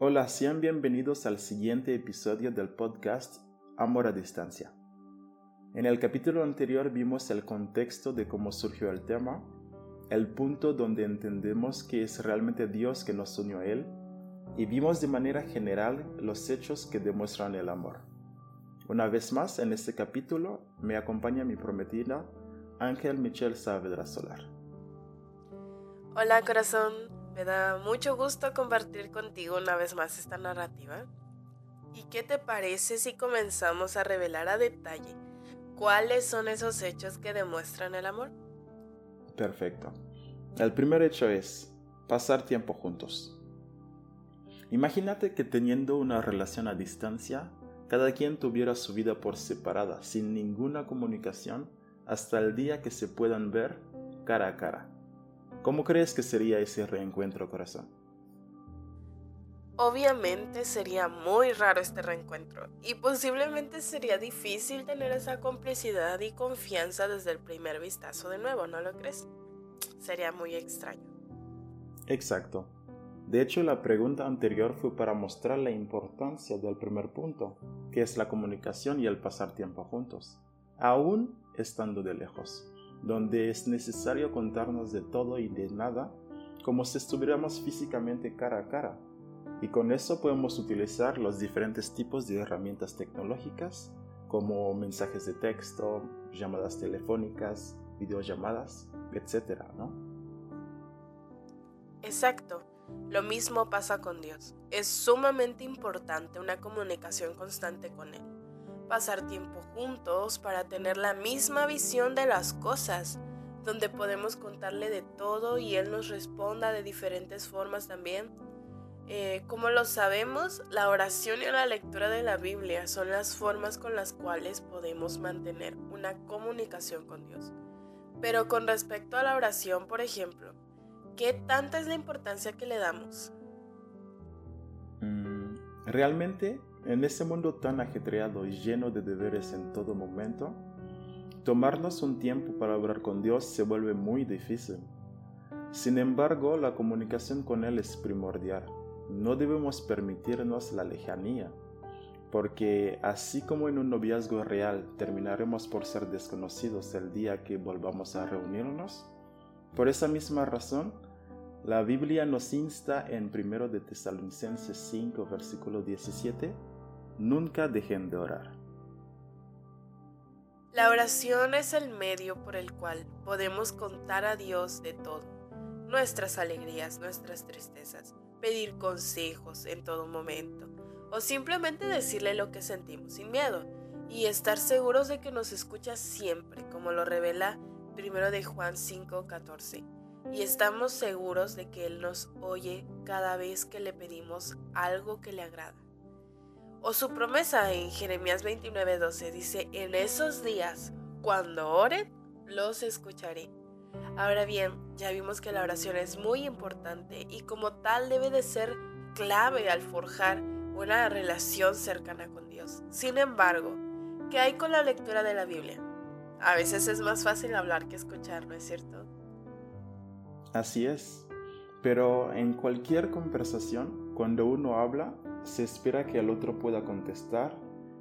Hola, sean bienvenidos al siguiente episodio del podcast Amor a Distancia. En el capítulo anterior vimos el contexto de cómo surgió el tema, el punto donde entendemos que es realmente Dios que nos unió a Él, y vimos de manera general los hechos que demuestran el amor. Una vez más, en este capítulo me acompaña mi prometida Ángel Michelle Saavedra Solar. Hola corazón, me da mucho gusto compartir contigo una vez más esta narrativa. ¿Y qué te parece si comenzamos a revelar a detalle cuáles son esos hechos que demuestran el amor? Perfecto. El primer hecho es pasar tiempo juntos. Imagínate que teniendo una relación a distancia, cada quien tuviera su vida por separada, sin ninguna comunicación, hasta el día que se puedan ver cara a cara. ¿Cómo crees que sería ese reencuentro, corazón? Obviamente sería muy raro este reencuentro y posiblemente sería difícil tener esa complicidad y confianza desde el primer vistazo de nuevo, ¿no lo crees? Sería muy extraño. Exacto. De hecho, la pregunta anterior fue para mostrar la importancia del primer punto, que es la comunicación y el pasar tiempo juntos, aún estando de lejos donde es necesario contarnos de todo y de nada, como si estuviéramos físicamente cara a cara. Y con eso podemos utilizar los diferentes tipos de herramientas tecnológicas, como mensajes de texto, llamadas telefónicas, videollamadas, etc. ¿no? Exacto. Lo mismo pasa con Dios. Es sumamente importante una comunicación constante con Él pasar tiempo juntos para tener la misma visión de las cosas, donde podemos contarle de todo y Él nos responda de diferentes formas también. Eh, como lo sabemos, la oración y la lectura de la Biblia son las formas con las cuales podemos mantener una comunicación con Dios. Pero con respecto a la oración, por ejemplo, ¿qué tanta es la importancia que le damos? Mm, realmente en ese mundo tan ajetreado y lleno de deberes en todo momento, tomarnos un tiempo para hablar con Dios se vuelve muy difícil. Sin embargo, la comunicación con Él es primordial. No debemos permitirnos la lejanía, porque así como en un noviazgo real terminaremos por ser desconocidos el día que volvamos a reunirnos, por esa misma razón, la Biblia nos insta en 1 de Tesalonicenses 5, versículo 17, nunca dejen de orar. La oración es el medio por el cual podemos contar a Dios de todo, nuestras alegrías, nuestras tristezas, pedir consejos en todo momento o simplemente decirle lo que sentimos sin miedo y estar seguros de que nos escucha siempre, como lo revela primero de Juan 5:14. Y estamos seguros de que Él nos oye cada vez que le pedimos algo que le agrada. O su promesa en Jeremías 29:12 dice, en esos días, cuando oren, los escucharé. Ahora bien, ya vimos que la oración es muy importante y como tal debe de ser clave al forjar una relación cercana con Dios. Sin embargo, ¿qué hay con la lectura de la Biblia? A veces es más fácil hablar que escuchar, ¿no es cierto? Así es. Pero en cualquier conversación, cuando uno habla, se espera que el otro pueda contestar,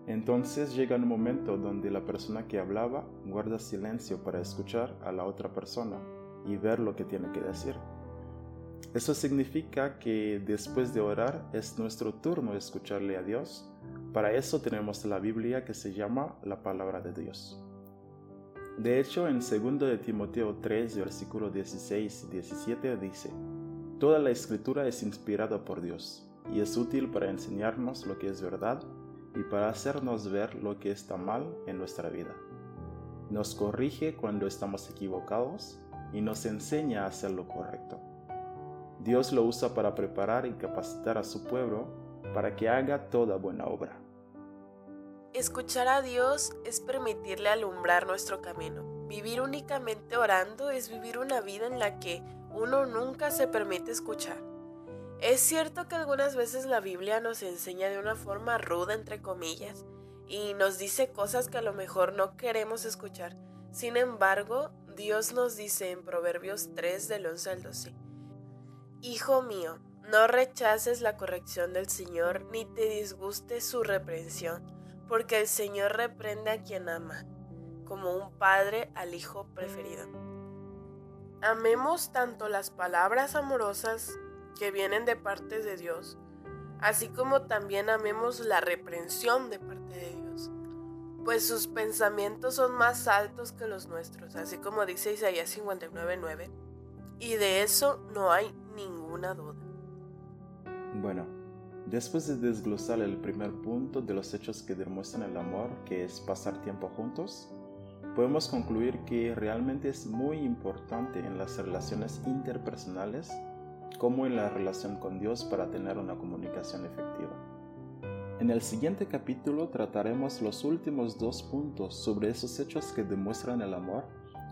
entonces llega un momento donde la persona que hablaba guarda silencio para escuchar a la otra persona y ver lo que tiene que decir. Eso significa que después de orar es nuestro turno escucharle a Dios. Para eso tenemos la Biblia que se llama la palabra de Dios. De hecho, en 2 de Timoteo 3, versículo 16 y 17 dice, Toda la escritura es inspirada por Dios y es útil para enseñarnos lo que es verdad y para hacernos ver lo que está mal en nuestra vida. Nos corrige cuando estamos equivocados y nos enseña a hacer lo correcto. Dios lo usa para preparar y capacitar a su pueblo para que haga toda buena obra. Escuchar a Dios es permitirle alumbrar nuestro camino. Vivir únicamente orando es vivir una vida en la que uno nunca se permite escuchar. Es cierto que algunas veces la Biblia nos enseña de una forma ruda, entre comillas, y nos dice cosas que a lo mejor no queremos escuchar. Sin embargo, Dios nos dice en Proverbios 3 del 11 al 12, Hijo mío, No rechaces la corrección del Señor ni te disguste su reprensión, porque el Señor reprende a quien ama, como un padre al hijo preferido. Amemos tanto las palabras amorosas que vienen de parte de Dios, así como también amemos la reprensión de parte de Dios, pues sus pensamientos son más altos que los nuestros, así como dice Isaías 59:9, y de eso no hay ninguna duda. Bueno, después de desglosar el primer punto de los hechos que demuestran el amor, que es pasar tiempo juntos, podemos concluir que realmente es muy importante en las relaciones interpersonales como en la relación con Dios para tener una comunicación efectiva. En el siguiente capítulo trataremos los últimos dos puntos sobre esos hechos que demuestran el amor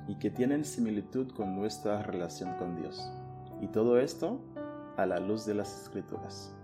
y que tienen similitud con nuestra relación con Dios. Y todo esto a la luz de las escrituras.